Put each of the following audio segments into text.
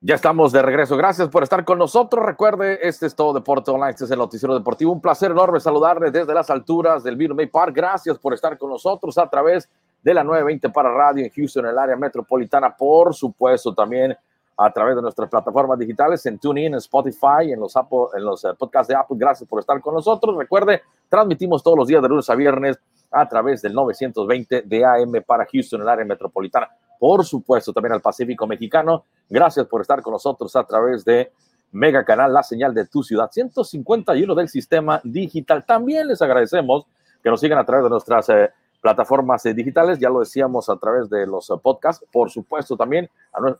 Ya estamos de regreso. Gracias por estar con nosotros. Recuerde, este es todo Deporte Online. Este es el Noticiero Deportivo. Un placer enorme saludarles desde las alturas del Virus May Park. Gracias por estar con nosotros a través de la 920 para radio en Houston, en el área metropolitana. Por supuesto, también a través de nuestras plataformas digitales en TuneIn, en Spotify, en los, en los eh, podcasts de Apple. Gracias por estar con nosotros. Recuerde, transmitimos todos los días de lunes a viernes a través del 920 de AM para Houston, en el área metropolitana por supuesto, también al Pacífico Mexicano. Gracias por estar con nosotros a través de Mega Canal, la señal de tu ciudad, 151 del sistema digital. También les agradecemos que nos sigan a través de nuestras eh, plataformas eh, digitales, ya lo decíamos a través de los eh, podcasts, por supuesto también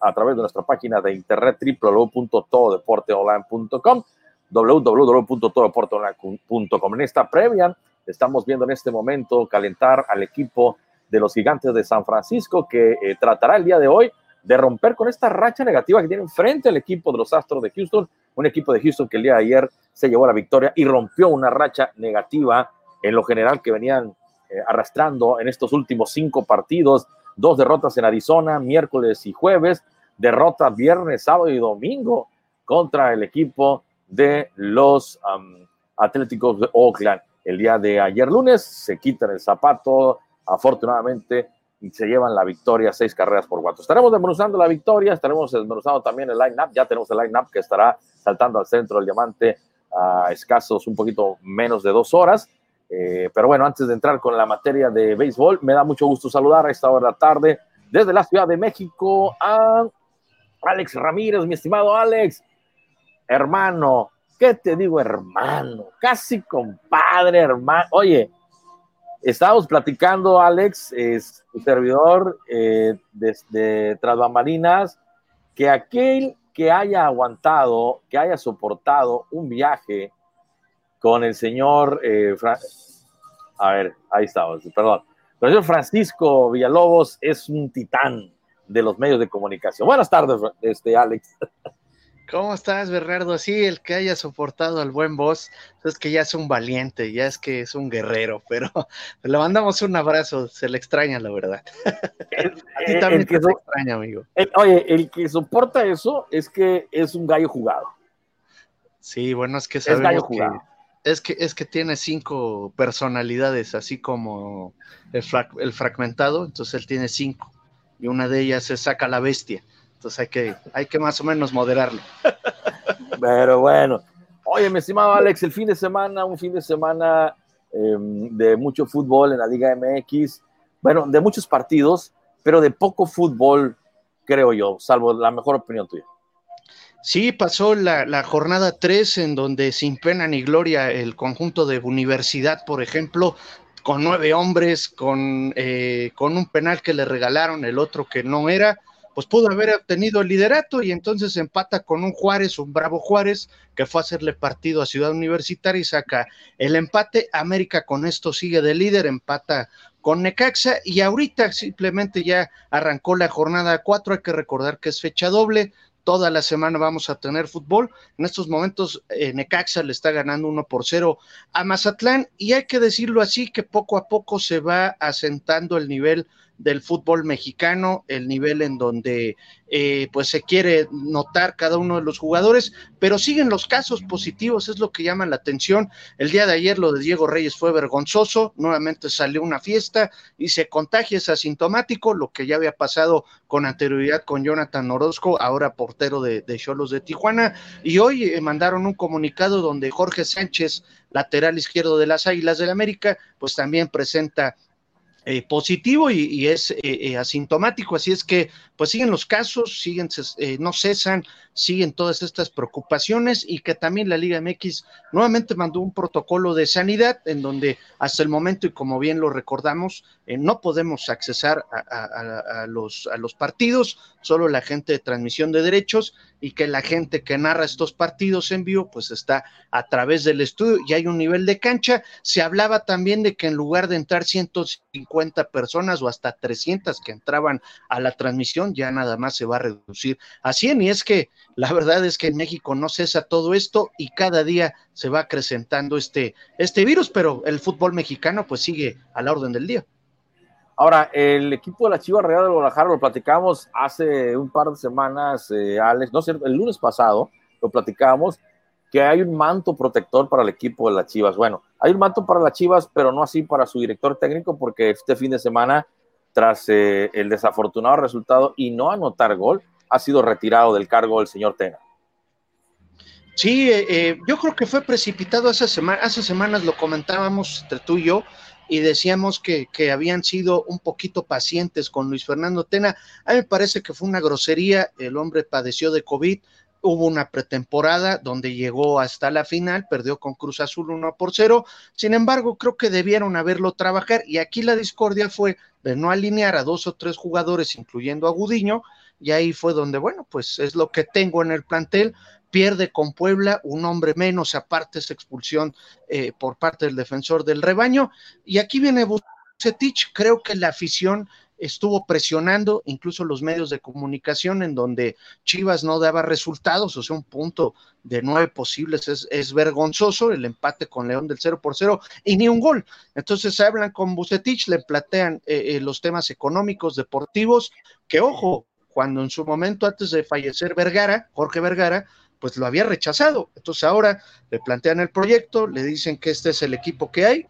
a, través de nuestra página de internet www.tododeporteonline.com www.tododeporteonline.com. En esta previa estamos viendo en este momento calentar al equipo de los gigantes de San Francisco, que eh, tratará el día de hoy de romper con esta racha negativa que tienen frente al equipo de los Astros de Houston, un equipo de Houston que el día de ayer se llevó la victoria y rompió una racha negativa en lo general que venían eh, arrastrando en estos últimos cinco partidos, dos derrotas en Arizona, miércoles y jueves, derrotas viernes, sábado y domingo contra el equipo de los Atléticos de Oakland. El día de ayer lunes se quitan el zapato afortunadamente se llevan la victoria, seis carreras por cuatro. Estaremos desmenuzando la victoria, estaremos desmenuzando también el line-up, ya tenemos el line-up que estará saltando al centro del diamante a escasos un poquito menos de dos horas. Eh, pero bueno, antes de entrar con la materia de béisbol, me da mucho gusto saludar a esta hora de la tarde desde la Ciudad de México a Alex Ramírez, mi estimado Alex, hermano, ¿qué te digo, hermano? Casi compadre, hermano. Oye, Estábamos platicando, Alex, es un servidor eh, desde Tras Bambalinas, que aquel que haya aguantado, que haya soportado un viaje con el señor, eh, a ver, ahí estamos, perdón, el señor Francisco Villalobos es un titán de los medios de comunicación. Buenas tardes, este, Alex. ¿Cómo estás, Bernardo? Sí, el que haya soportado al buen boss, es que ya es un valiente, ya es que es un guerrero, pero le mandamos un abrazo, se le extraña, la verdad. A ti también te extraña, amigo. oye, el que soporta eso es que es un gallo jugado. Sí, bueno, es que sabemos es gallo jugado. es que, es que tiene cinco personalidades, así como el, el fragmentado, entonces él tiene cinco, y una de ellas es saca la bestia. Entonces hay que, hay que más o menos moderarlo. Pero bueno, oye, mi estimado Alex, el fin de semana, un fin de semana em, de mucho fútbol en la Liga MX, bueno, de muchos partidos, pero de poco fútbol, creo yo, salvo la mejor opinión tuya. Sí, pasó la, jornada 3 en donde sin pena ni gloria el conjunto de universidad, por ejemplo, con nueve hombres, con, eh, con un penal que le regalaron, el otro que no era, pues pudo haber obtenido el liderato y entonces empata con un Juárez, un bravo Juárez, que fue a hacerle partido a Ciudad Universitaria y saca el empate. América con esto sigue de líder, empata con Necaxa y ahorita simplemente ya arrancó la jornada 4, hay que recordar que es fecha doble, toda la semana vamos a tener fútbol. En estos momentos eh, Necaxa le está ganando 1 por 0 a Mazatlán y hay que decirlo así que poco a poco se va asentando el nivel del fútbol mexicano, el nivel en donde eh, pues se quiere notar cada uno de los jugadores, pero siguen los casos positivos, es lo que llama la atención. El día de ayer lo de Diego Reyes fue vergonzoso, nuevamente salió una fiesta y se contagia, es asintomático, lo que ya había pasado con anterioridad con Jonathan Orozco, ahora portero de Cholos de, Tijuana, y hoy eh, mandaron un comunicado donde Jorge Sánchez, lateral izquierdo de las Águilas del América, pues también presenta eh, positivo y, es eh, eh, asintomático, así es que pues siguen los casos, siguen, no cesan, siguen todas estas preocupaciones y que también la Liga MX nuevamente mandó un protocolo de sanidad en donde hasta el momento y como bien lo recordamos, no podemos accesar a, los, a los partidos, solo la gente de transmisión de derechos y que la gente que narra estos partidos en vivo pues está a través del estudio y hay un nivel de cancha. Se hablaba también de que en lugar de entrar 150 personas o hasta 300 que entraban a la transmisión, ya nada más se va a reducir a 100 y es que la verdad es que en México no cesa todo esto y cada día se va acrecentando este, este virus, pero el fútbol mexicano pues sigue a la orden del día. Ahora, el equipo de la Chivas Real de Guadalajara lo platicamos hace un par de semanas, eh, Alex, no sé, el lunes pasado lo platicamos, que hay un manto protector para el equipo de las Chivas. Bueno, hay un manto para las Chivas, pero no así para su director técnico, porque este fin de semana, tras eh, el desafortunado resultado y no anotar gol, ha sido retirado del cargo el señor Tena. Sí, eh, eh, yo creo que fue precipitado hace, hace semanas, lo comentábamos entre tú y yo, y decíamos que, que, habían sido un poquito pacientes con Luis Fernando Tena. A mí me parece que fue una grosería, el hombre padeció de COVID, hubo una pretemporada donde llegó hasta la final, perdió con Cruz Azul 1 por 0, sin embargo creo que debieron haberlo trabajar y aquí la discordia fue de no alinear a dos o tres jugadores, incluyendo a Gudiño, y ahí fue donde, bueno, pues es lo que tengo en el plantel, pierde con Puebla, un hombre menos, aparte esa expulsión eh, por parte del defensor del rebaño, y aquí viene Bucetich, creo que la afición estuvo presionando incluso los medios de comunicación en donde Chivas no daba resultados, o sea, un punto de nueve posibles es, vergonzoso, el empate con León del 0 por 0 y ni un gol. Entonces hablan con Bucetich, le plantean eh, eh, los temas económicos, deportivos, que ojo, cuando en su momento antes de fallecer Vergara, Jorge Vergara, pues lo había rechazado. Entonces ahora le plantean el proyecto, le dicen que este es el equipo que hay,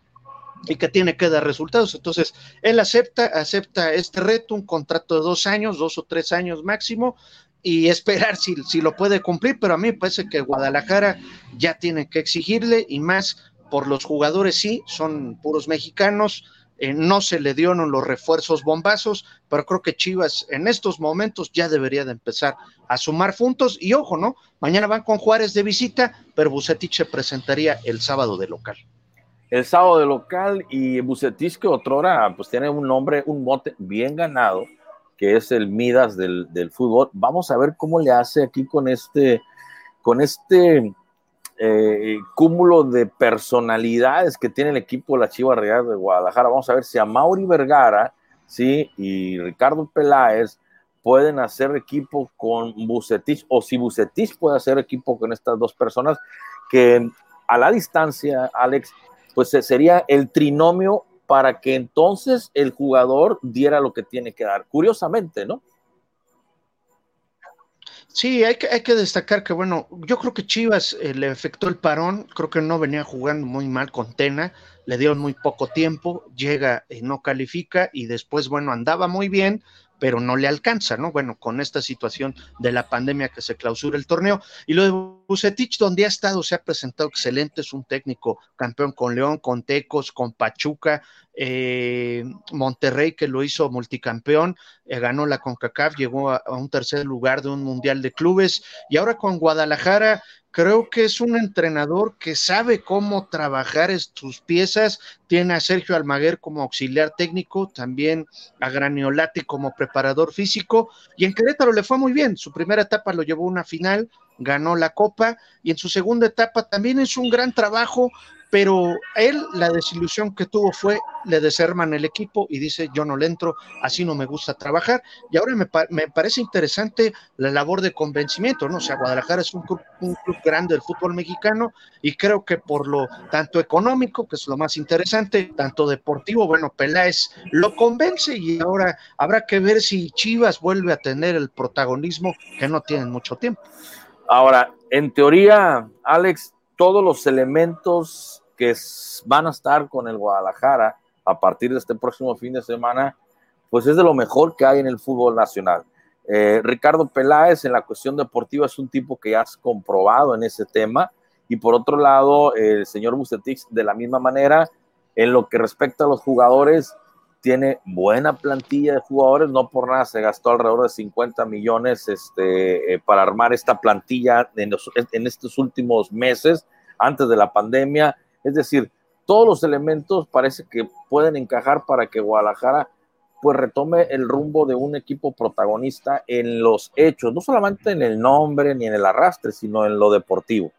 y que tiene que dar resultados. Entonces, él acepta, acepta este reto, un contrato de dos años, dos o tres años máximo, y esperar si, si lo puede cumplir, pero a mí me parece que Guadalajara ya tiene que exigirle y más por los jugadores, sí, son puros mexicanos, eh, no se le dieron los refuerzos bombazos, pero creo que Chivas en estos momentos ya debería de empezar a sumar puntos y ojo, ¿no? Mañana van con Juárez de visita, pero Bucetich se presentaría el sábado de local el sábado de local y Bucetis que otrora pues tiene un nombre, un mote bien ganado, que es el Midas del, fútbol. Vamos a ver cómo le hace aquí con este, con este eh, cúmulo de personalidades que tiene el equipo de la Chiva Real de Guadalajara. Vamos a ver si a Mauri Vergara, sí, y Ricardo Peláez pueden hacer equipo con Bucetich o si Bucetich puede hacer equipo con estas dos personas que a la distancia, Alex, pues sería el trinomio para que entonces el jugador diera lo que tiene que dar. Curiosamente, ¿no? Sí, hay que, hay que destacar que, bueno, yo creo que Chivas eh, le afectó el parón, creo que no venía jugando muy mal con Tena, le dieron muy poco tiempo, llega y no califica y después, bueno, andaba muy bien, pero no le alcanza, ¿no? Bueno, con esta situación de la pandemia que se clausura el torneo. Y de Bucetich, donde ha estado, se ha presentado excelente, es un técnico campeón con León, con Tecos, con Pachuca, eh, Monterrey, que lo hizo multicampeón, eh, ganó la CONCACAF, llegó a, un tercer lugar de un mundial de clubes, y ahora con Guadalajara Creo que es un entrenador que sabe cómo trabajar sus piezas. Tiene a Sergio Almaguer como auxiliar técnico, también a Graniolati como preparador físico. Y en Querétaro le fue muy bien. Su primera etapa lo llevó a una final, ganó la Copa. Y en su segunda etapa también es un gran trabajo pero él la desilusión que tuvo fue le desarman el equipo y dice yo no le entro, así no me gusta trabajar y ahora me, me parece interesante la labor de convencimiento, ¿no? O sea, Guadalajara es un club, un club, grande del fútbol mexicano y creo que por lo tanto económico, que es lo más interesante, tanto deportivo, bueno, Peláez lo convence y ahora habrá que ver si Chivas vuelve a tener el protagonismo que no tienen mucho tiempo. Ahora, en teoría, Alex, todos los elementos que van a estar con el Guadalajara a partir de este próximo fin de semana, pues es de lo mejor que hay en el fútbol nacional. Eh, Ricardo Peláez en la cuestión deportiva es un tipo que has comprobado en ese tema y por otro lado el señor Bustetix de la misma manera en lo que respecta a los jugadores tiene buena plantilla de jugadores, no por nada se gastó alrededor de 50 millones este, eh, para armar esta plantilla en, en, estos últimos meses, antes de la pandemia. Es decir, todos los elementos parece que pueden encajar para que Guadalajara pues retome el rumbo de un equipo protagonista en los hechos, no solamente en el nombre ni en el arrastre, sino en lo deportivo.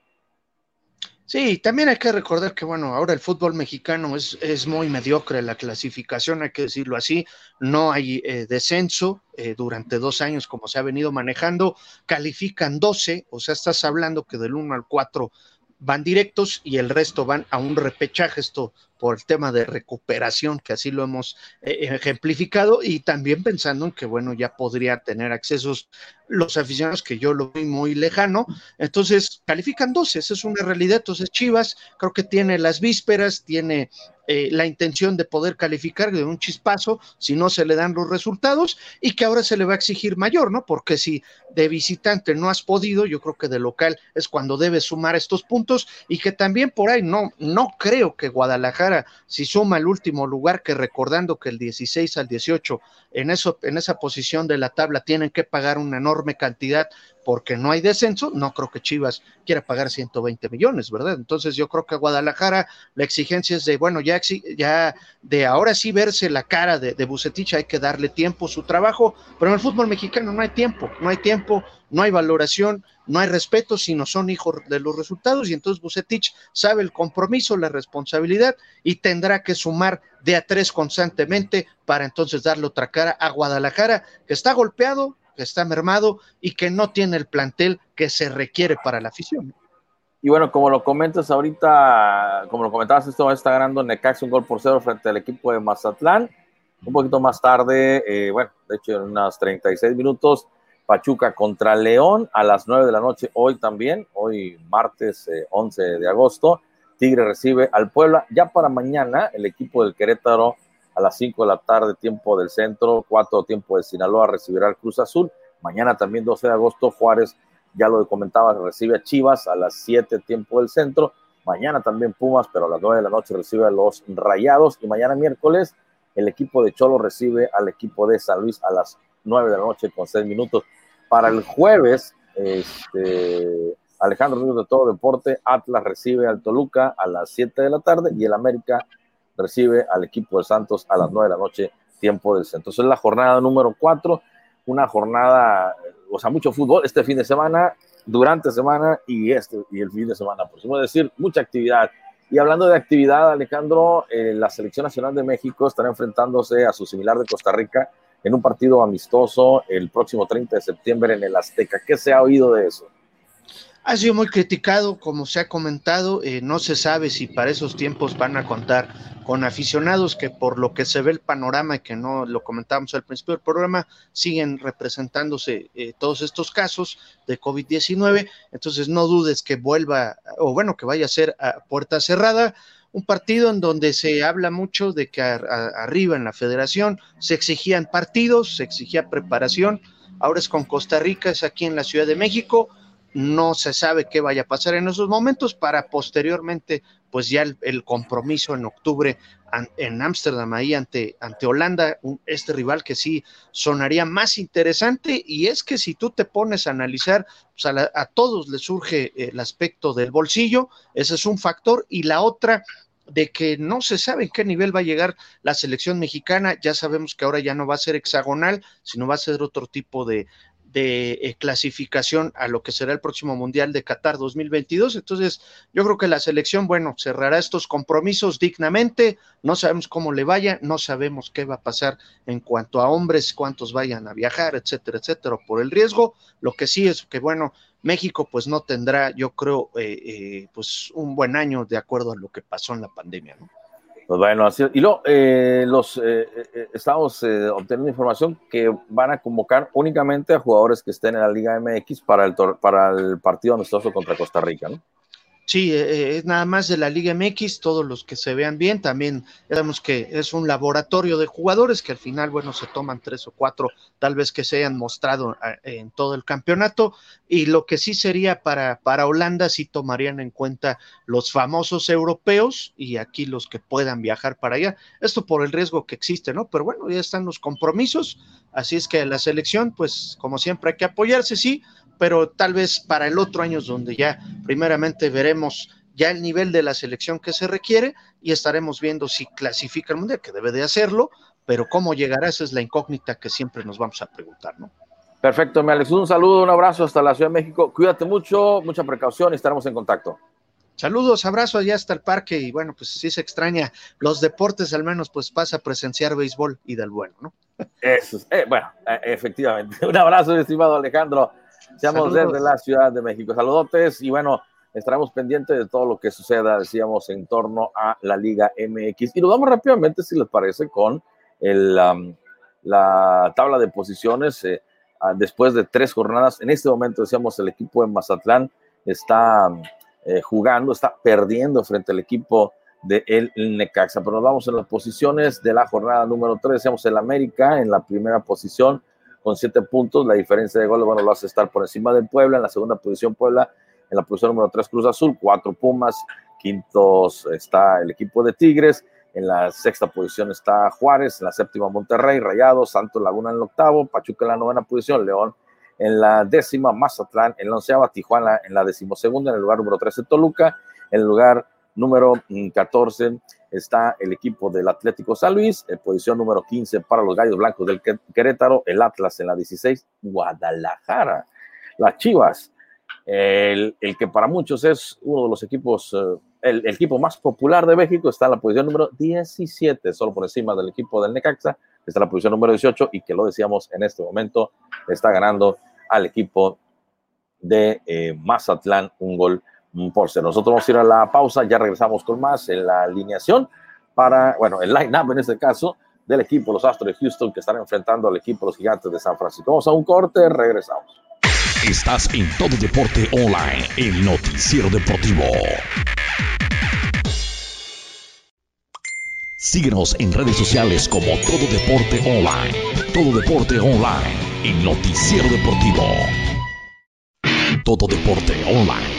Sí, también hay que recordar que, bueno, ahora el fútbol mexicano es, es muy mediocre, la clasificación, hay que decirlo así, no hay eh, descenso eh, durante dos años como se ha venido manejando, califican 12, o sea, estás hablando que del 1 al 4 van directos y el resto van a un repechaje. Esto por el tema de recuperación, que así lo hemos eh, ejemplificado, y también pensando en que, bueno, ya podría tener accesos los aficionados, que yo lo vi muy lejano. Entonces, califican 12, esa es una realidad. Entonces, Chivas creo que tiene las vísperas, tiene eh, la intención de poder calificar de un chispazo si no se le dan los resultados y que ahora se le va a exigir mayor, ¿no? Porque si de visitante no has podido, yo creo que de local es cuando debes sumar estos puntos y que también por ahí no, no creo que Guadalajara, si suma el último lugar, que recordando que el 16 al 18 en, eso, en esa posición de la tabla tienen que pagar una enorme cantidad porque no hay descenso, no creo que Chivas quiera pagar 120 millones, ¿verdad? Entonces yo creo que Guadalajara la exigencia es de, bueno, ya, de ahora sí verse la cara de, de hay que darle tiempo, su trabajo, pero en el fútbol mexicano no hay tiempo, no hay tiempo, no hay valoración, no hay respeto, sino son hijos de los resultados y entonces Bucetich sabe el compromiso, la responsabilidad y tendrá que sumar de a tres constantemente para entonces darle otra cara a Guadalajara, que está golpeado, que está mermado y que no tiene el plantel que se requiere para la afición. Y bueno, como lo comentas ahorita, como lo comentabas, esto está ganando Necaxa un gol por cero frente al equipo de Mazatlán. Un poquito más tarde, eh, bueno, de hecho en unos 36 minutos, Pachuca contra León a las 9 de la noche, hoy también, hoy martes 11 eh, de agosto. Tigre recibe al Puebla. Ya para mañana, el equipo del Querétaro a las 5 de la tarde, tiempo del centro, 4 tiempo de Sinaloa, recibirá al Cruz Azul. Mañana también 12 de agosto, Juárez, ya lo comentaba, recibe a Chivas a las 7 tiempo del centro. Mañana también Pumas, pero a las 9 de la noche recibe a los Rayados. Y mañana miércoles, el equipo de Cholo recibe al equipo de San Luis a las 9 de la noche con 6 minutos. Para el jueves, este, Alejandro Ríos de Todo Deporte, Atlas recibe al Toluca a las 7 de la tarde y el América recibe al equipo de Santos a las 9 de la noche, tiempo del centro. Entonces es la jornada número 4, una jornada, o sea, mucho fútbol este fin de semana, durante semana y este y el fin de semana próximo. Es decir, mucha actividad. Y hablando de actividad, Alejandro, eh, la Selección Nacional de México estará enfrentándose a su similar de Costa Rica en un partido amistoso el próximo 30 de septiembre en el Azteca. ¿Qué se ha oído de eso? Ha sido muy criticado, como se ha comentado, eh, no se sabe si para esos tiempos van a contar con aficionados que por lo que se ve el panorama y que no lo comentábamos al principio del programa, siguen representándose eh, todos estos casos de COVID-19, entonces no dudes que vuelva, o bueno, que vaya a ser a puerta cerrada, un partido en donde se habla mucho de que arriba en la federación se exigían partidos, se exigía preparación, ahora es con Costa Rica, es aquí en la Ciudad de México, no se sabe qué vaya a pasar en esos momentos para posteriormente, pues ya el, compromiso en octubre en Ámsterdam, ahí ante, ante Holanda, este rival que sí sonaría más interesante, y es que si tú te pones a analizar, pues a, todos les surge el aspecto del bolsillo, ese es un factor, y la otra, de que no se sabe en qué nivel va a llegar la selección mexicana. Ya sabemos que ahora ya no va a ser hexagonal, sino va a ser otro tipo de, de eh, clasificación a lo que será el próximo Mundial de Qatar 2022. Entonces, yo creo que la selección, bueno, cerrará estos compromisos dignamente. No sabemos cómo le vaya, no sabemos qué va a pasar en cuanto a hombres, cuántos vayan a viajar, etcétera, etcétera, por el riesgo. Lo que sí es que, bueno, México pues no tendrá, yo creo, eh, eh, pues un buen año de acuerdo a lo que pasó en la pandemia, ¿no? Pues bueno, así, y luego eh, los eh, eh, estamos obteniendo información que van a convocar únicamente a jugadores que estén en la Liga MX para el, para el partido amistoso contra Costa Rica, ¿no? Sí, eh, eh, es nada más de la Liga MX, todos los que se vean bien, también sabemos que es un laboratorio de jugadores que al final, bueno, se toman tres o cuatro, tal vez que se hayan mostrado eh, en todo el campeonato, y lo que sí sería para, para Holanda, sí tomarían en cuenta los famosos europeos y aquí los que puedan viajar para allá, esto por el riesgo que existe, ¿no? Pero bueno, ya están los compromisos, así es que la selección, pues como siempre hay que apoyarse, sí, pero tal vez para el otro año es donde ya primeramente veremos ya el nivel de la selección que se requiere y estaremos viendo si clasifica el mundial, que debe de hacerlo, pero cómo llegará, esa es la incógnita que siempre nos vamos a preguntar, ¿no? Perfecto, me Alex, un saludo, un abrazo hasta la Ciudad de México. Cuídate mucho, mucha precaución y estaremos en contacto. Saludos, abrazos allá hasta el parque y bueno, pues sí se extraña los deportes, al menos pues pasa a presenciar béisbol y del bueno, ¿no? Eso, eh, bueno, eh, efectivamente. Un abrazo, estimado Alejandro. Seamos desde la Ciudad de México. Saludotes y bueno, estaremos pendientes de todo lo que suceda, decíamos, en torno a la Liga MX. Y nos vamos rápidamente, si les parece, con el, la tabla de posiciones. Eh, después de tres jornadas, en este momento, decíamos, el equipo de Mazatlán está eh, jugando, está perdiendo frente al equipo de el Necaxa. Pero nos vamos en las posiciones de la jornada número 3. Decíamos el América en la primera posición con siete puntos. La diferencia de goles, bueno, lo hace estar por encima del Puebla. En la segunda posición, Puebla. En la posición número 3, Cruz Azul. Cuatro Pumas. Quintos está el equipo de Tigres. En la sexta posición está Juárez. En la séptima, Monterrey. Rayados. Santos Laguna en el octavo. Pachuca en la novena posición. León en la décima, Mazatlán en la onceava, Tijuana en la decimosegunda, en el lugar número 13, Toluca, en el lugar número 14 mm, está el equipo del Atlético San Luis, en posición número 15 para los Gallos Blancos del Querétaro, el Atlas en la 16, Guadalajara, las Chivas, el, el que para muchos es uno de los equipos, eh, el, el, equipo más popular de México, está en la posición número 17, solo por encima del equipo del Necaxa, está en la posición número 18 y que lo decíamos en este momento, está ganando al equipo de eh, Mazatlán un gol por ser. Nosotros vamos a ir a la pausa, ya regresamos con más en la alineación para, bueno, el line-up en este caso del equipo los Astros de Houston que están enfrentando al equipo los Gigantes de San Francisco. Vamos a un corte, regresamos. Estás en Todo Deporte Online, el noticiero deportivo. Síguenos en redes sociales como Todo Deporte Online. Todo Deporte Online, el noticiero deportivo. Todo Deporte Online,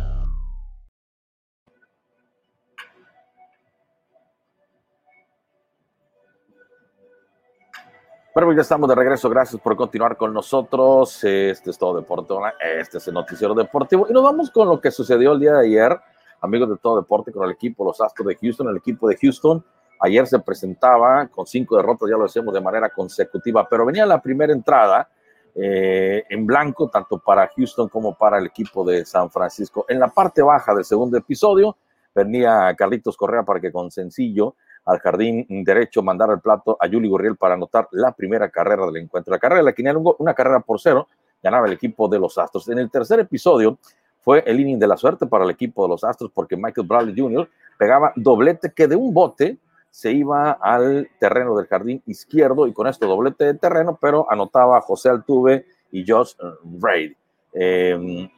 Bueno, ya estamos de regreso. Gracias por continuar con nosotros. Este es todo Deporte Este es el Noticiero Deportivo. Y nos vamos con lo que sucedió el día de ayer, amigos de todo Deporte, con el equipo Los Astros de Houston. El equipo de Houston ayer se presentaba con cinco derrotas, ya lo decíamos, de manera consecutiva, pero venía la primera entrada eh, en blanco, tanto para Houston como para el equipo de San Francisco. En la parte baja del segundo episodio, venía Carlitos Correa para que con sencillo al jardín derecho mandara el plato a Juli Gurriel para anotar la primera carrera del encuentro. La carrera de la una carrera por cero, ganaba el equipo de los Astros. En el tercer episodio fue el inning de la suerte para el equipo de los Astros porque Michael Bradley Jr. pegaba doblete que de un bote se iba al terreno del jardín izquierdo y con esto doblete de terreno, pero anotaba José Altuve y Josh Reid. Em,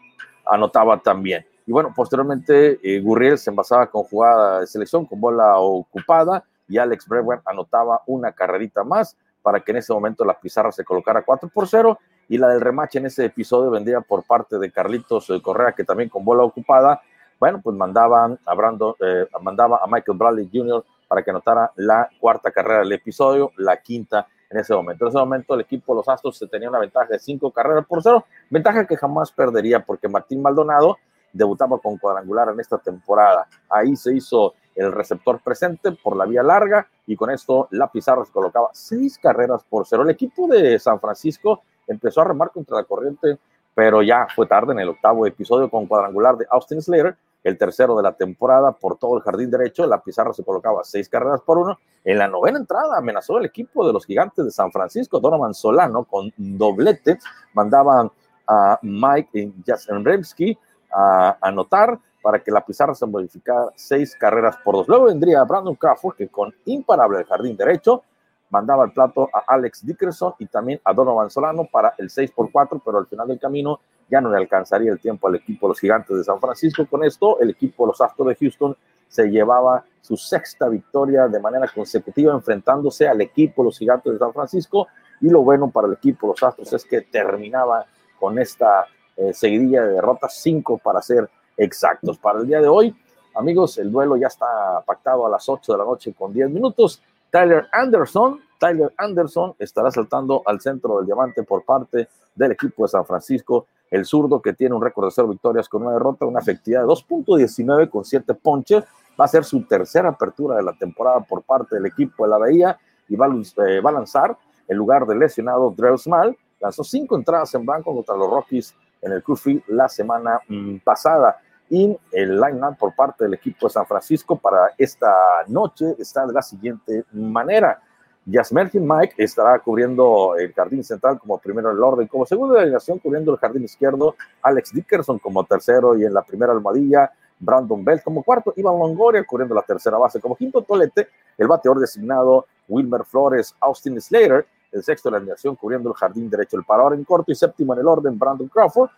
anotaba también. Y bueno, posteriormente eh, Gurriel se envasaba con jugada de selección, con bola ocupada, y Alex Brewer anotaba una carrerita más para que en ese momento la pizarra se colocara 4 por 0 y la del remache en ese episodio vendría por parte de Carlitos eh, Correa, que también con bola ocupada, bueno, pues mandaban a Brando, eh, mandaba a Michael Bradley Jr. para que anotara la cuarta carrera del episodio, la quinta en ese momento. En ese momento el equipo Los Astros se tenía una ventaja de cinco carreras por cero, ventaja que jamás perdería porque Martín Maldonado debutaba con cuadrangular en esta temporada. Ahí se hizo el receptor presente por la vía larga y con esto la pizarra se colocaba seis carreras por cero. El equipo de San Francisco empezó a remar contra la corriente, pero ya fue tarde en el octavo episodio con cuadrangular de Austin Slater, el tercero de la temporada por todo el jardín derecho. La pizarra se colocaba seis carreras por uno. En la novena entrada amenazó el equipo de los gigantes de San Francisco, Donovan Solano, con doblete. Mandaban a Mike Jastrzemski a anotar para que la pizarra se modificara seis carreras por dos. Luego vendría Brandon Crawford, que con imparable el jardín derecho mandaba el plato a Alex Dickerson y también a Donovan Solano para el 6 por 4, pero al final del camino ya no le alcanzaría el tiempo al equipo de los Gigantes de San Francisco. Con esto, el equipo de los Astros de Houston se llevaba su sexta victoria de manera consecutiva enfrentándose al equipo de los Gigantes de San Francisco. Y lo bueno para el equipo de los Astros es que terminaba con esta eh, seguidilla de derrotas, cinco para ser exactos. Para el día de hoy, amigos, el duelo ya está pactado a las 8 de la noche con 10 minutos. Tyler Anderson, Tyler Anderson estará saltando al centro del diamante por parte del equipo de San Francisco. El zurdo que tiene un récord de cero victorias con una derrota, una efectividad de 2.19 con 7 ponches Va a ser su tercera apertura de la temporada por parte del equipo de la Bahía y va, eh, va a lanzar en lugar del lesionado Drew Small. Lanzó cinco entradas en blanco contra los Rockies en el Curfew la semana mm, pasada. Y el line-up por parte del equipo de San Francisco para esta noche está de la siguiente manera. Jasmerkin Mike estará cubriendo el jardín central como primero en el orden, como segundo de alineación cubriendo el jardín izquierdo, Alex Dickerson como tercero y en la primera almohadilla, Brandon Bell como cuarto, Iván Longoria cubriendo la tercera base como quinto tolete, el bateador designado Wilmer Flores, Austin Slater, el sexto de la alineación cubriendo el jardín derecho, el parador en corto y séptimo en el orden, Brandon Crawford,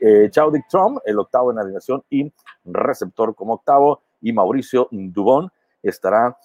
eh, Chaudic Trump, el octavo en la alineación y receptor como octavo, y Mauricio Dubón estará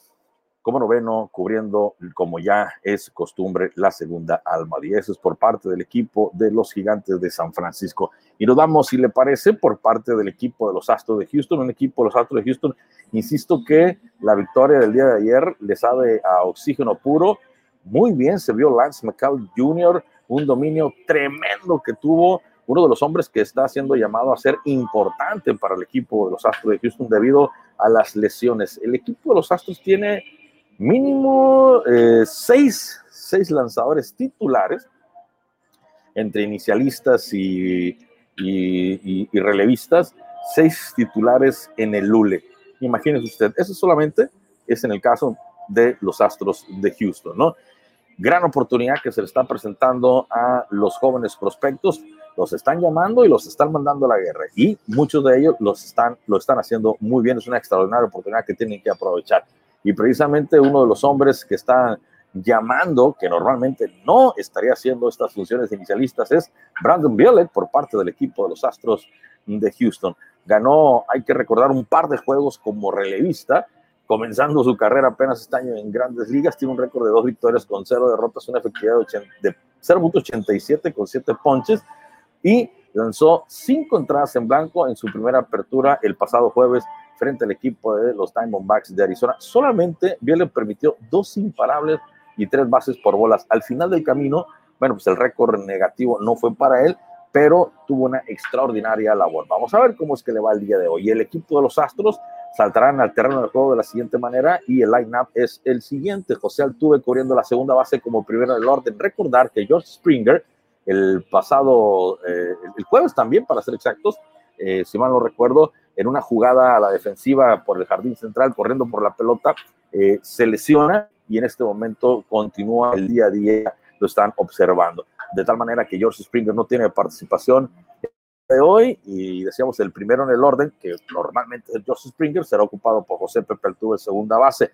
como noveno, cubriendo, como ya es costumbre, la segunda alma. Y eso es por parte del equipo de los gigantes de San Francisco. Y nos damos, si le parece, por parte del equipo de los Astros de Houston, un equipo de los Astros de Houston. Insisto que la victoria del día de ayer le sabe a oxígeno puro. Muy bien se vio Lance McCall Jr., un dominio tremendo que tuvo uno de los hombres que está siendo llamado a ser importante para el equipo de los Astros de Houston debido a las lesiones. El equipo de los Astros tiene mínimo eh, seis, seis, lanzadores titulares entre inicialistas y, y, y, relevistas, seis titulares en el Lule. Imagínese usted, eso solamente es en el caso de los Astros de Houston, ¿no? Gran oportunidad que se le está presentando a los jóvenes prospectos los están llamando y los están mandando a la guerra. Y muchos de ellos los están, lo están haciendo muy bien. Es una extraordinaria oportunidad que tienen que aprovechar. Y precisamente uno de los hombres que está llamando, que normalmente no estaría haciendo estas funciones inicialistas, es Brandon Violet por parte del equipo de los Astros de Houston. Ganó, hay que recordar, un par de juegos como relevista, comenzando su carrera apenas este año en grandes ligas. Tiene un récord de dos victorias con cero derrotas, una efectividad de 0.87 con siete ponches y lanzó cinco entradas en blanco en su primera apertura el pasado jueves frente al equipo de los Diamondbacks de Arizona. Solamente le permitió dos imparables y tres bases por bolas. Al final del camino, bueno, pues el récord negativo no fue para él, pero tuvo una extraordinaria labor. Vamos a ver cómo es que le va el día de hoy. El equipo de los Astros saltarán al terreno del juego de la siguiente manera y el line-up es el siguiente. José Altuve corriendo la segunda base como primero del orden. Recordar que George Springer el pasado, eh, el jueves también, para ser exactos, eh, si mal no recuerdo, en una jugada a la defensiva por el jardín central, corriendo por la pelota, eh, se lesiona y en este momento continúa el día a día, lo están observando. De tal manera que George Springer no tiene participación de hoy y decíamos el primero en el orden, que normalmente es George Springer, será ocupado por José Pepe Altuve, segunda base.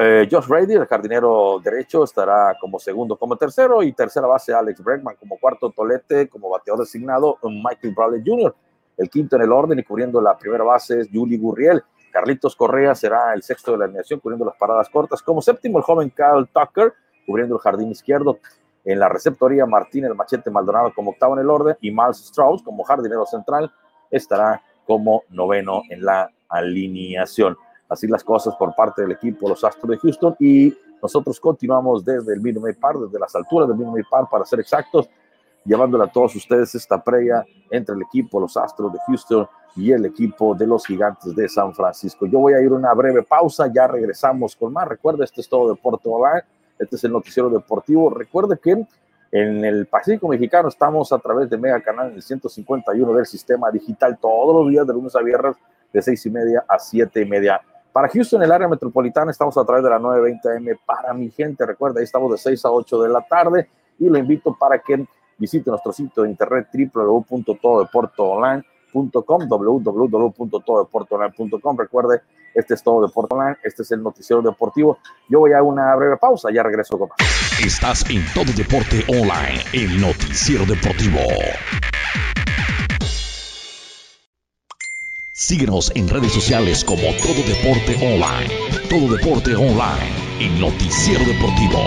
Eh, Josh Brady, el jardinero derecho, estará como segundo, como tercero, y tercera base Alex Bregman, como cuarto tolete, como bateador designado Michael Bradley Jr. El quinto en el orden y cubriendo la primera base es Julie Gurriel. Carlitos Correa será el sexto de la alineación, cubriendo las paradas cortas. Como séptimo, el joven Kyle Tucker, cubriendo el jardín izquierdo. En la receptoría, Martín el Machete Maldonado como octavo en el orden y Miles Strauss como jardinero central estará como noveno en la alineación así las cosas por parte del equipo los Astros de Houston y nosotros continuamos desde el Minute Park, desde las alturas del Minute Park para ser exactos, llevándole a todos ustedes esta previa entre el equipo los Astros de Houston y el equipo de los Gigantes de San Francisco. Yo voy a ir una breve pausa, ya regresamos con más. Recuerda, este es todo Deporte Online, este es el noticiero deportivo. Recuerde que en el Pacífico Mexicano estamos a través de Mega Canal en el 151 del sistema digital todos los días de lunes a viernes de seis y media a siete y media para Houston, el área metropolitana, estamos a través de la 920 AM para mi gente. Recuerda, ahí estamos de 6 a 8 de la tarde y lo invito para que visite nuestro sitio de internet www.tododeporteonline.com www.tododeporteonline.com Recuerde, este es Todo Deporte Online, este es el noticiero deportivo. Yo voy a una breve pausa, ya regreso con más. Estás en Todo Deporte Online, el noticiero deportivo. Síguenos en redes sociales como Todo Deporte Online. Todo Deporte Online, el noticiero deportivo.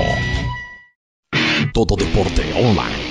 Todo Deporte Online,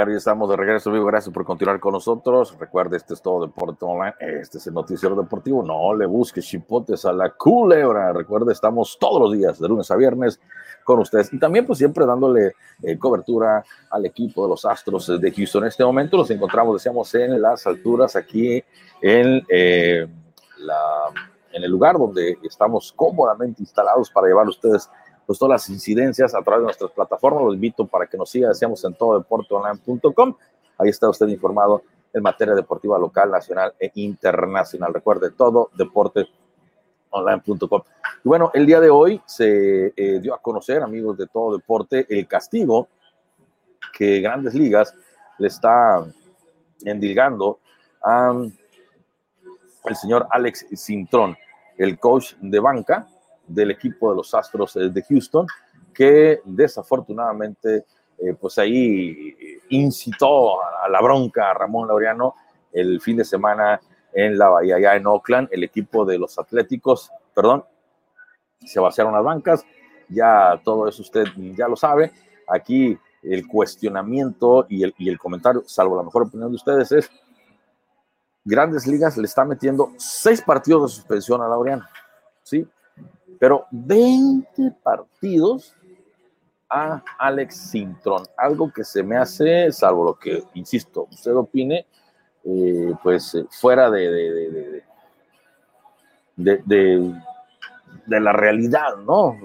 Pero ya estamos de regreso, amigo. Gracias por continuar con nosotros. Recuerde, este es todo Deporte Online. Este es el Noticiero Deportivo. No le busque chipotes a la culebra. Recuerde, estamos todos los días, de lunes a viernes, con ustedes. Y también, pues, siempre dándole eh, cobertura al equipo de los Astros de Houston. En este momento nos encontramos, decíamos, en las alturas aquí en, eh, la, en el lugar donde estamos cómodamente instalados para llevar a ustedes pues todas las incidencias a través de nuestras plataformas. Los invito para que nos siga, decíamos, en tododeporteonline.com. Ahí está usted informado en materia deportiva local, nacional e internacional. Recuerde, todo deporteonline.com. Y bueno, el día de hoy se eh, dio a conocer, amigos de todo deporte, el castigo que Grandes Ligas le está endilgando a el señor Alex Cintrón, el coach de banca del equipo de los Astros eh, de Houston, que desafortunadamente, eh, pues ahí incitó a la bronca a Ramón Laureano el fin de semana en la Bahía, allá en Oakland, el equipo de los Atléticos, perdón, se vaciaron las bancas, ya todo eso usted ya lo sabe. Aquí el cuestionamiento y el, y el comentario, salvo la mejor opinión de ustedes, es Grandes Ligas le está metiendo seis partidos de suspensión a Laureano, ¿sí? Pero 20 partidos a Alex Sintrón, algo que se me hace, salvo lo que, insisto, usted opine, eh, pues eh, fuera de de, de, de, la realidad, ¿no?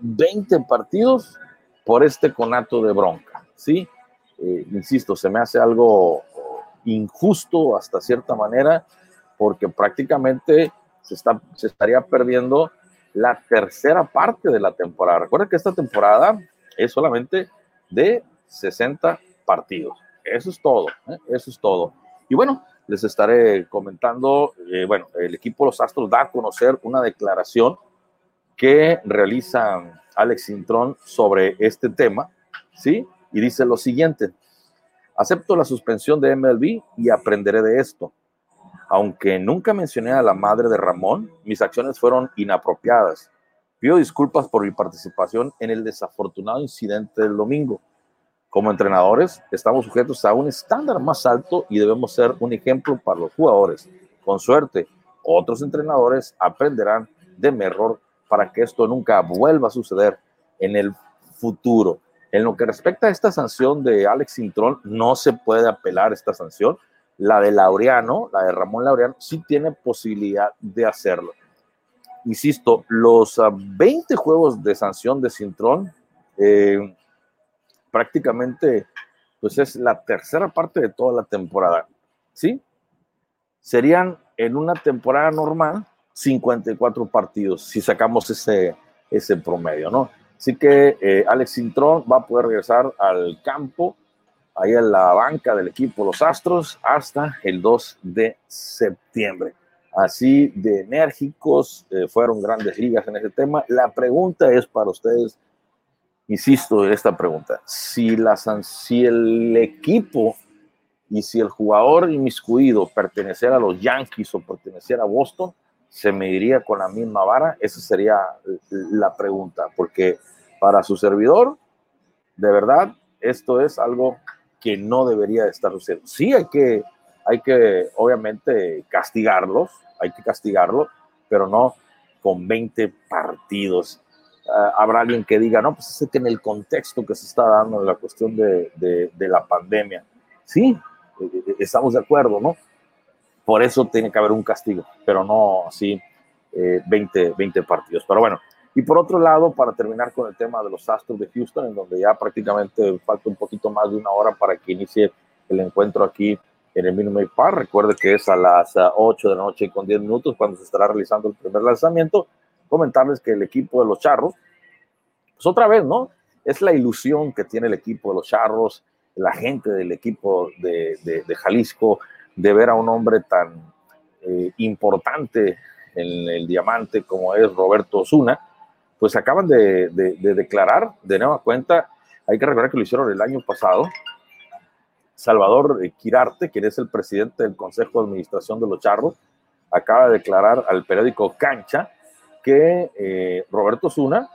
20 partidos por este conato de bronca, ¿sí? Eh, insisto, se me hace algo injusto hasta cierta manera, porque prácticamente se, está, se estaría perdiendo la tercera parte de la temporada. Recuerden que esta temporada es solamente de 60 partidos. Eso es todo, ¿eh? eso es todo. Y bueno, les estaré comentando, eh, bueno, el equipo Los Astros da a conocer una declaración que realiza Alex Sintrón sobre este tema, ¿sí? Y dice lo siguiente, acepto la suspensión de MLB y aprenderé de esto aunque nunca mencioné a la madre de Ramón, mis acciones fueron inapropiadas. Pido disculpas por mi participación en el desafortunado incidente del domingo. Como entrenadores, estamos sujetos a un estándar más alto y debemos ser un ejemplo para los jugadores. Con suerte, otros entrenadores aprenderán de mi error para que esto nunca vuelva a suceder en el futuro. En lo que respecta a esta sanción de Alex Intrón, no se puede apelar esta sanción la de Laureano, la de Ramón Laureano, sí tiene posibilidad de hacerlo. Insisto, los 20 ah, juegos de sanción de Cintrón, eh, prácticamente, pues es la tercera parte de toda la temporada, ¿sí? Serían en una temporada normal 54 partidos, si sacamos ese, ese promedio, ¿no? Así que eh, Alex Cintrón va a poder regresar al campo ahí en la banca del equipo Los Astros hasta el 2 de septiembre. Así de enérgicos eh, fueron grandes ligas en ese tema. La pregunta es para ustedes, insisto en esta pregunta, si, la, si el equipo y si el jugador inmiscuido perteneciera a los Yankees o perteneciera a Boston, se mediría con la misma vara, esa sería la pregunta, porque para su servidor, de verdad, esto es algo que no debería estar sucediendo. Sí hay que, hay que obviamente castigarlos, hay que castigarlo, pero no con 20 partidos. Uh, habrá alguien que diga, no, pues es que en el contexto que se está dando en la cuestión de, de, de la pandemia, sí, eh, eh, estamos de acuerdo, ¿no? Por eso tiene que haber un castigo, pero no así eh, 20, 20 partidos. Pero bueno, y por otro lado, para terminar con el tema de los Astros de Houston, en donde ya prácticamente falta un poquito más de una hora para que inicie el encuentro aquí en el Minute Park. Recuerde que es a las 8 de la noche con 10 minutos cuando se estará realizando el primer lanzamiento. Comentarles que el equipo de los Charros, pues otra vez, ¿no? Es la ilusión que tiene el equipo de los Charros, la gente del equipo de Jalisco, de ver a un hombre tan eh, importante en el diamante como es Roberto Osuna pues acaban de, declarar de nueva cuenta, hay que recordar que lo hicieron el año pasado, Salvador Quirarte, quien es el presidente del Consejo de Administración de los Charros, acaba de declarar al periódico Cancha que eh, Roberto Zuna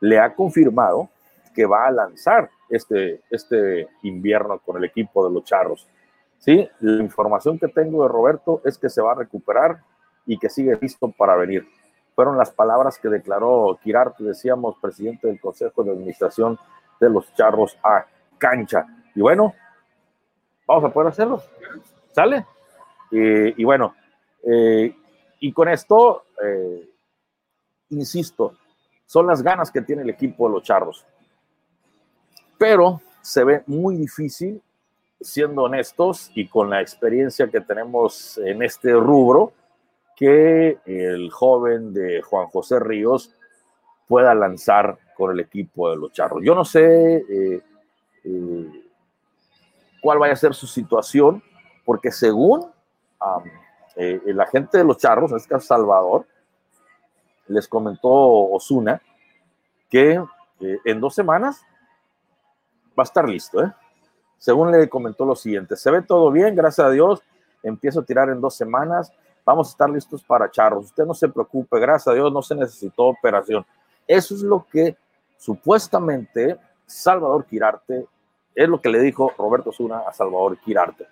le ha confirmado que va a lanzar este, este invierno con el equipo de los Charros. Sí, la información que tengo de Roberto es que se va a recuperar y que sigue listo para venir. Fueron las palabras que declaró Quirarte, decíamos, presidente del Consejo de Administración de los Charros a cancha. Y bueno, vamos a poder hacerlo. ¿Sale? y bueno, eh, y con esto, eh, insisto, son las ganas que tiene el equipo de los Charros. Pero se ve muy difícil, siendo honestos y con la experiencia que tenemos en este rubro, que el joven de Juan José Ríos pueda lanzar con el equipo de los Charros. Yo no sé eh, eh, cuál vaya a ser su situación, porque según eh, la gente de los Charros, en este Salvador, les comentó Osuna que en dos semanas va a estar listo. Según le comentó lo siguiente, se ve todo bien, gracias a Dios, empiezo a tirar en dos semanas, vamos a estar listos para Charros. Usted no se preocupe, gracias a Dios no se necesitó operación. Eso es lo que supuestamente Salvador Quirarte, es lo que le dijo Roberto Zuna a Salvador Quirarte.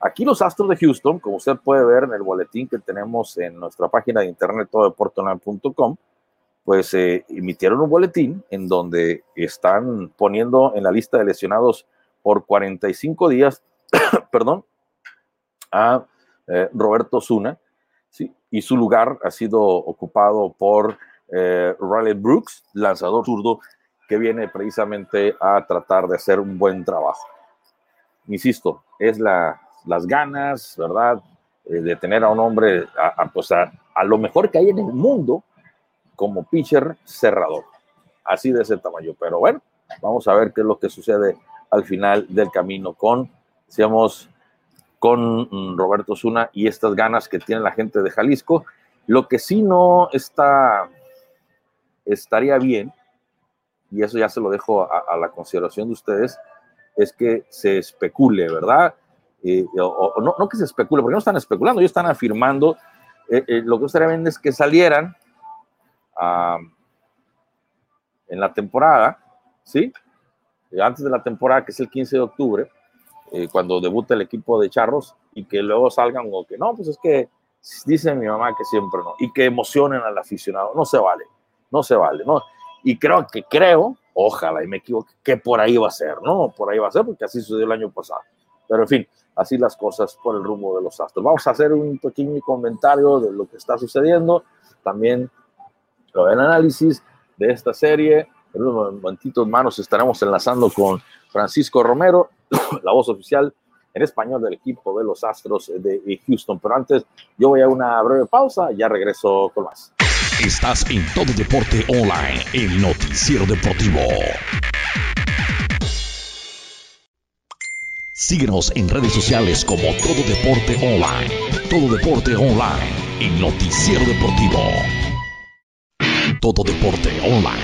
Aquí los Astros de Houston, como usted puede ver en el boletín que tenemos en nuestra página de internet tododeportonline.com, pues eh, emitieron un boletín en donde están poniendo en la lista de lesionados por 45 días, perdón, a eh, Roberto Zuna, y su lugar ha sido ocupado por eh, Riley Brooks, lanzador zurdo, que viene precisamente a tratar de hacer un buen trabajo. Insisto, es la, las ganas, ¿verdad? Eh, de tener a un hombre, a, pues a, lo mejor que hay en el mundo como pitcher cerrador. Así de ese tamaño. Pero bueno, vamos a ver qué es lo que sucede al final del camino con, decíamos, con mm, Roberto Zuna y estas ganas que tiene la gente de Jalisco. Lo que sí no está estaría bien, y eso ya se lo dejo a, la consideración de ustedes, es que se especule, ¿verdad? Eh, o, no, no, que se especule, porque no están especulando, ellos están afirmando, eh, eh, lo que estaría bien es que salieran en la temporada, ¿sí? Antes de la temporada, que es el 15 de octubre, cuando debuta el equipo de Charros, y que luego salgan o que no, pues es que dice mi mamá que siempre no, y que emocionen al aficionado, no se vale no se vale, ¿no? Y creo que creo, ojalá y me equivoque, que por ahí va a ser, ¿no? Por ahí va a ser, porque así sucedió el año pasado. Pero en fin, así las cosas por el rumbo de los astros. Vamos a hacer un pequeño comentario de lo que está sucediendo, también lo del análisis de esta serie. En unos momentitos manos estaremos enlazando con Francisco Romero, la voz oficial en español del equipo de los Astros de Houston. Pero antes, yo voy a una breve pausa, ya regreso con más. Estás en Todo Deporte Online, el noticiero deportivo. Síguenos en redes sociales como Todo Deporte Online. Todo Deporte Online, el noticiero deportivo. Todo Deporte Online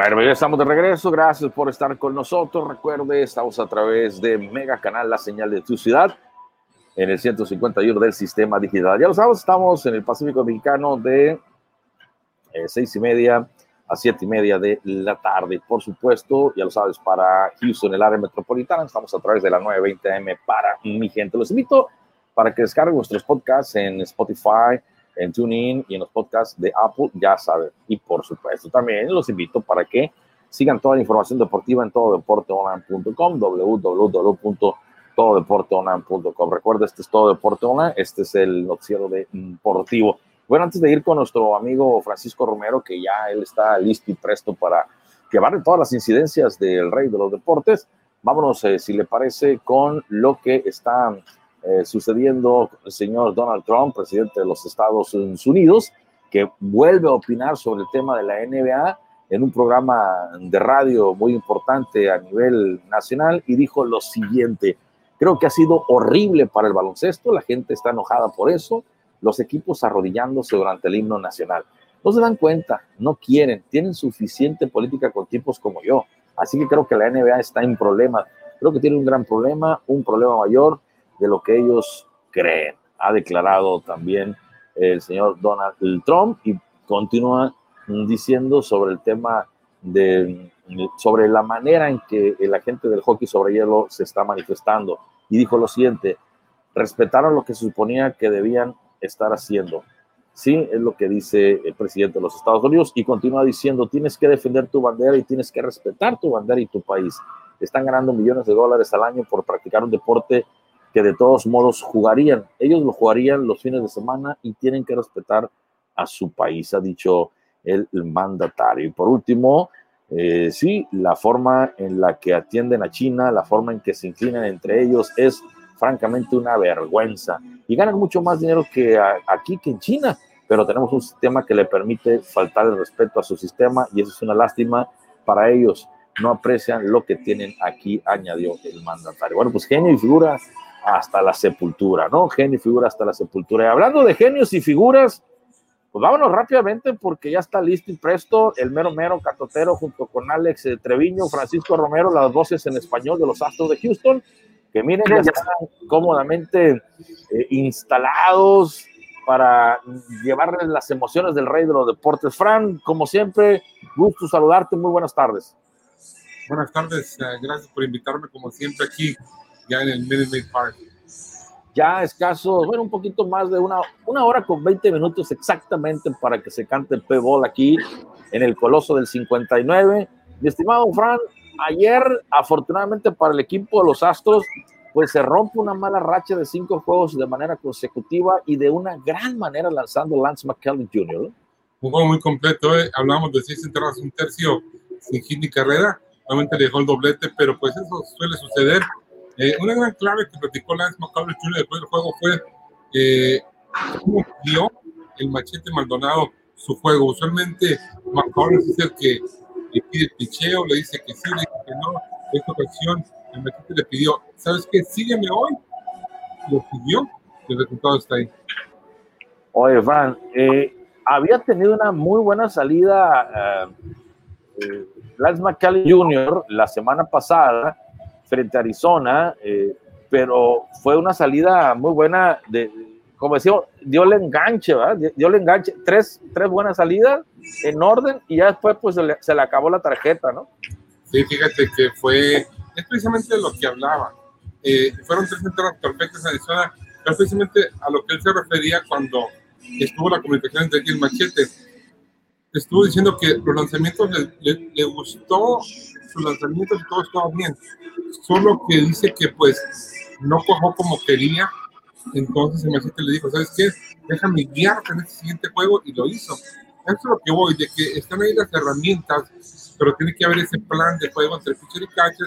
Bueno, ya estamos de regreso. Gracias por estar con nosotros. Recuerde, estamos a través de Mega Canal La Señal de tu Ciudad en el 151 del sistema digital. Ya lo sabemos, estamos en el Pacífico Mexicano de eh, seis y media a siete y media de la tarde. Por supuesto, ya lo sabes, para Houston, el área metropolitana, estamos a través de la 920 M para mi gente. Los invito para que descarguen nuestros podcasts en Spotify, en TuneIn y en los podcasts de Apple, ya saben. Y por supuesto, también los invito para que sigan toda la información deportiva en tododeporteonline.com, www.tododeporteonline.com. Recuerda, este es Todo Deporte Online, este es el noticiero deportivo. Bueno, antes de ir con nuestro amigo Francisco Romero, que ya él está listo y presto para llevarle todas las incidencias del rey de los deportes, vámonos, eh, si le parece, con lo que está eh, sucediendo el señor Donald Trump, presidente de los Estados Unidos, que vuelve a opinar sobre el tema de la NBA en un programa de radio muy importante a nivel nacional y dijo lo siguiente, creo que ha sido horrible para el baloncesto, la gente está enojada por eso, los equipos arrodillándose durante el himno nacional. No se dan cuenta, no quieren, tienen suficiente política con tipos como yo. Así que creo que la NBA está en problemas. Creo que tiene un gran problema, un problema mayor de lo que ellos creen. Ha declarado también el señor Donald Trump y continúa diciendo sobre el tema de sobre la manera en que la gente del hockey sobre hielo se está manifestando y dijo lo siguiente, respetaron lo que suponía que debían estar haciendo. Sí, es lo que dice el presidente de los Estados Unidos y continúa diciendo, tienes que defender tu bandera y tienes que respetar tu bandera y tu país. Están ganando millones de dólares al año por practicar un deporte que de todos modos jugarían. Ellos lo jugarían los fines de semana y tienen que respetar a su país, ha dicho el, mandatario. Y por último, eh, sí, la forma en la que atienden a China, la forma en que se inclinan entre ellos es francamente una vergüenza. Y ganan mucho más dinero que aquí que en China, pero tenemos un sistema que le permite faltar el respeto a su sistema y eso es una lástima para ellos. No aprecian lo que tienen aquí, añadió el mandatario. Bueno, pues genio y figura hasta la sepultura, ¿no? Genio y figura hasta la sepultura. Y hablando de genios y figuras, pues vámonos rápidamente porque ya está listo y presto el mero mero catotero junto con Alex eh, Treviño, Francisco Romero, las voces en español de los Astros de Houston, que miren, ya están cómodamente eh, instalados para llevarles las emociones del rey de los deportes. Fran, como siempre, gusto saludarte, muy buenas tardes. Buenas tardes, eh, gracias por invitarme como siempre aquí, ya en el Minute Maid Park ya escaso, bueno, un poquito más de una, una hora con 20 minutos exactamente para que se cante el P-Ball aquí en el Coloso del 59. Mi estimado Fran, ayer, afortunadamente para el equipo de los Astros, pues se rompe una mala racha de cinco juegos de manera consecutiva y de una gran manera lanzando Lance McKellen Jr. Un juego muy completo, ¿eh? hablamos de seis entradas, un tercio sin hit ni carrera, obviamente le dejó el doblete, pero pues eso suele suceder eh, una gran clave que platicó Lance McCullers Jr. después del juego fue eh, cómo vio el machete Maldonado su juego. Usualmente McCullers es el que le pide el picheo, le dice que sí, le dice que no. En esta ocasión el machete le pidió, ¿sabes qué? Sígueme hoy. Lo siguió y el resultado está ahí. Oye, Van, eh, había tenido una muy buena salida eh, Lance McCullers Jr. la semana pasada frente a Arizona, eh, pero fue una salida muy buena, de, como decimos, dio el enganche, ¿verdad? Dio el enganche, tres, tres buenas salidas en orden y ya después pues se le, acabó la tarjeta, ¿no? Sí, fíjate que fue, es precisamente lo que hablaba. Eh, fueron tres entradas perfectas en Arizona, pero precisamente a lo que él se refería cuando estuvo la comunicación entre el machete. Estuvo diciendo que los lanzamientos le, le gustó sus lanzamientos y todo estaba bien solo que dice que pues no cojó como quería. Entonces el maestro le dijo, ¿sabes qué? Déjame guiarte en este siguiente juego y lo hizo. Eso es lo que voy, de que están ahí las herramientas, pero tiene que haber ese plan de juego entre pitcher y catcher,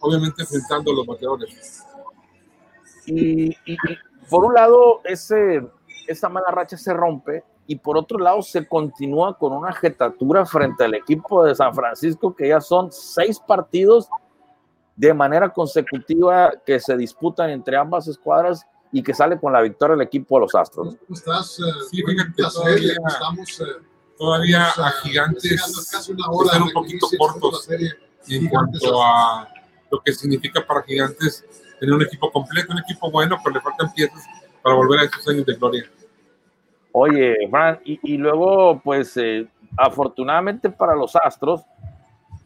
obviamente enfrentando a los bateadores. Y, por un lado, ese, esa mala racha se rompe y por otro lado se continúa con una jetatura frente al equipo de San Francisco, que ya son seis partidos de manera consecutiva que se disputan entre ambas escuadras y que sale con la victoria el equipo de los Astros. Estás, eh, sí, fíjate, todavía, estamos, eh, todavía a gigantes están un poquito cortos en cuanto a lo que significa para gigantes tener un equipo completo, un equipo bueno, pero le faltan piezas para volver a esos años de gloria. Oye, Fran, y, y luego, pues, eh, afortunadamente para los Astros,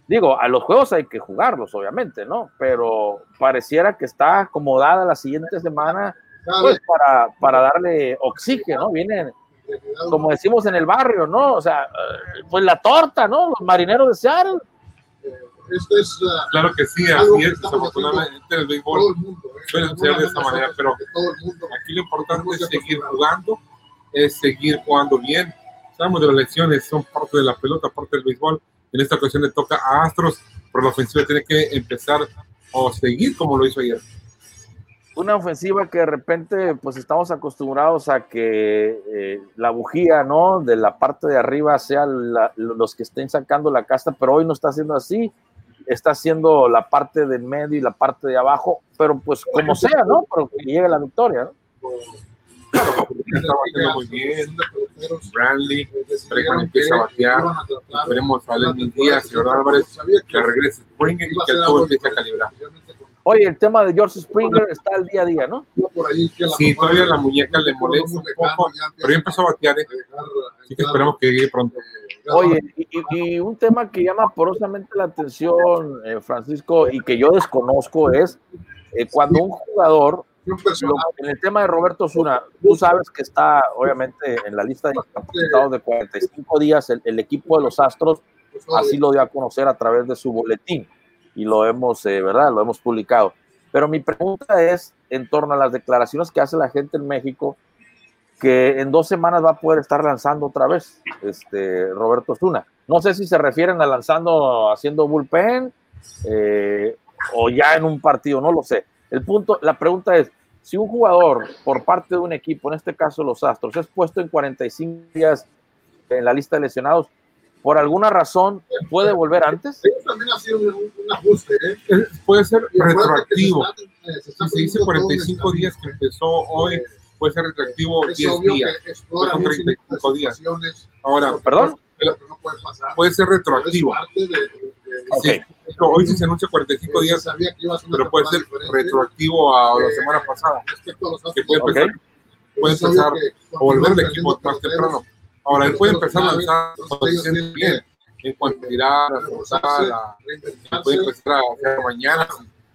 Digo, a los juegos hay que jugarlos, obviamente, ¿no? Pero pareciera que está acomodada la siguiente semana, pues para, para darle oxígeno, Vienen, como decimos en el barrio, ¿no? O sea, eh, pues la torta, ¿no? Los marineros de Seattle. Esto es, uh, claro que sí, así es, desafortunadamente el béisbol suele ser de esa manera, pero aquí lo importante es seguir jugando es seguir jugando bien. Sabemos de las lesiones, son parte de la pelota, parte del béisbol. En esta ocasión le toca a Astros, pero la ofensiva tiene que empezar o seguir como lo hizo ayer. Una ofensiva que de repente, pues estamos acostumbrados a que eh, la bujía, ¿no? De la parte de arriba sea los que estén sacando la casta, pero hoy no está siendo así. Está haciendo la parte del medio y la parte de abajo, pero pues como sea, ¿no? Pero que llegue la victoria, ¿no? Muy bien. Empieza a batear. Esperemos a Díaz y Álvarez que regrese Springer y que todo empiece a calibrar. Oye, el tema de George Springer está al día a día, ¿no? Sí, todavía la muñeca le molesta un poco, pero ya empezó a batear, ¿eh? así que esperemos que llegue pronto. Oye, y, un tema que llama porosamente la atención, eh, Francisco, y que yo desconozco es eh, cuando un jugador en el tema de Roberto Zuna, tú sabes que está obviamente en la lista de incapacitados de 45 días, el, equipo de los Astros así lo dio a conocer a través de su boletín y lo hemos, eh, ¿verdad? Lo hemos publicado. Pero mi pregunta es en torno a las declaraciones que hace la gente en México, que en dos semanas va a poder estar lanzando otra vez este, Roberto Zuna. No sé si se refieren a lanzando haciendo bullpen eh, o ya en un partido, no lo sé. El punto, la pregunta es, si un jugador por parte de un equipo, en este caso los Astros, es puesto en 45 días en la lista de lesionados, por alguna razón puede volver antes? También ha sido un, ajuste, ¿eh? Puede ser retroactivo. Si se dice 45 días que empezó hoy, puede ser retroactivo 10 días. Son 35 días. Ahora, ¿perdón? Puede ser retroactivo. Okay. Hoy sí se anuncia 45 días, pero puede ser retroactivo a la semana pasada. Que puede empezar, puede empezar a volver el equipo más temprano. Ahora, él puede empezar a lanzar bien en cuanto a tirar, a forzar, puede empezar a hacer mañana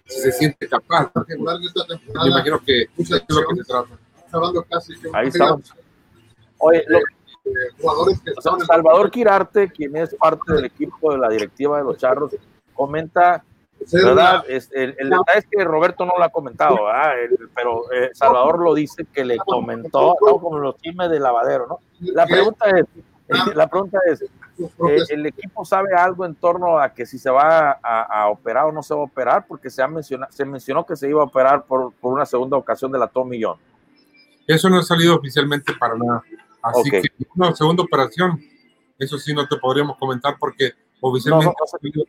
si se siente capaz. Me imagino que es lo que se trata. Ahí estamos. Oye, lo, Salvador Quirarte, quien es parte del equipo de la directiva de los Charros, comenta, ¿verdad? el, detalle es que Roberto no lo ha comentado, pero eh, Salvador lo dice que le comentó, como los chismes de lavadero, ¿no? La pregunta es, la pregunta es, eh, ¿el equipo sabe algo en torno a que si se va a, operar o no se va a operar? Porque se, ha mencionado, se mencionó que se iba a operar por, por una segunda ocasión de la Millón. Eso no ha salido oficialmente para nada. Así que una segunda operación, eso sí no te podríamos comentar porque oficialmente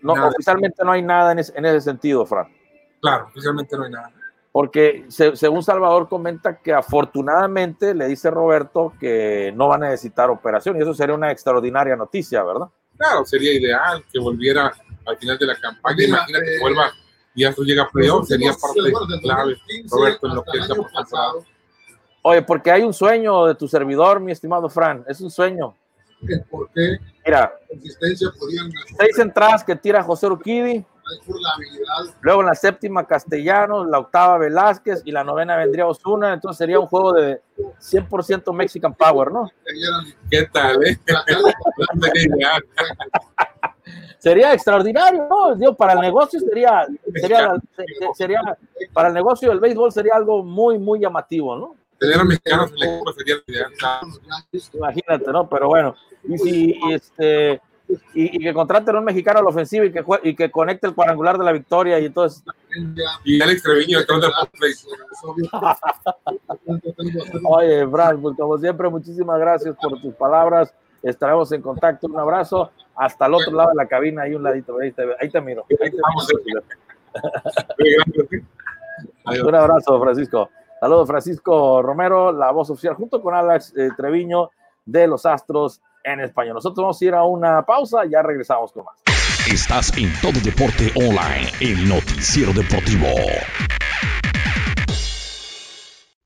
no, no, oficialmente no hay nada en ese, sentido, Fran. Claro, oficialmente no hay nada. Porque según Salvador comenta que afortunadamente le dice Roberto que no va a necesitar operación y eso sería una extraordinaria noticia, ¿verdad? Claro, sería ideal que volviera al final de la campaña. Imagínate que vuelva y eso llega a playoff, sería parte clave, Roberto, en lo que está pasando. Oye, porque hay un sueño de tu servidor, mi estimado Fran, es un sueño. ¿Por qué? Mira, seis entradas que tira José Urquidi. Luego en la séptima Castellanos, la octava Velázquez y la novena vendría Osuna. Entonces sería un juego de 100% Mexican Power, ¿no? ¿Qué tal? Eh? sería extraordinario, ¿no? para el negocio sería, sería, sería, para el negocio del béisbol sería algo muy, muy llamativo, ¿no? Tener a mexicanos en el equipo sería ideal. Imagínate, ¿no? Pero bueno, y si este y, que contraten a un mexicano al ofensivo y que y que conecte el cuadrangular de la victoria y entonces y Alex Treviño el del Oye, Brad, pues como siempre, muchísimas gracias por tus palabras. Estaremos en contacto. Un abrazo hasta el otro lado de la cabina, ahí un ladito. Ahí te, ahí te miro. Ahí te miro. un abrazo, Francisco. Saludos, Francisco Romero, la voz oficial, junto con Alex eh, Treviño de los Astros en español. Nosotros vamos a ir a una pausa, ya regresamos con más. Estás en Todo Deporte Online, el noticiero deportivo.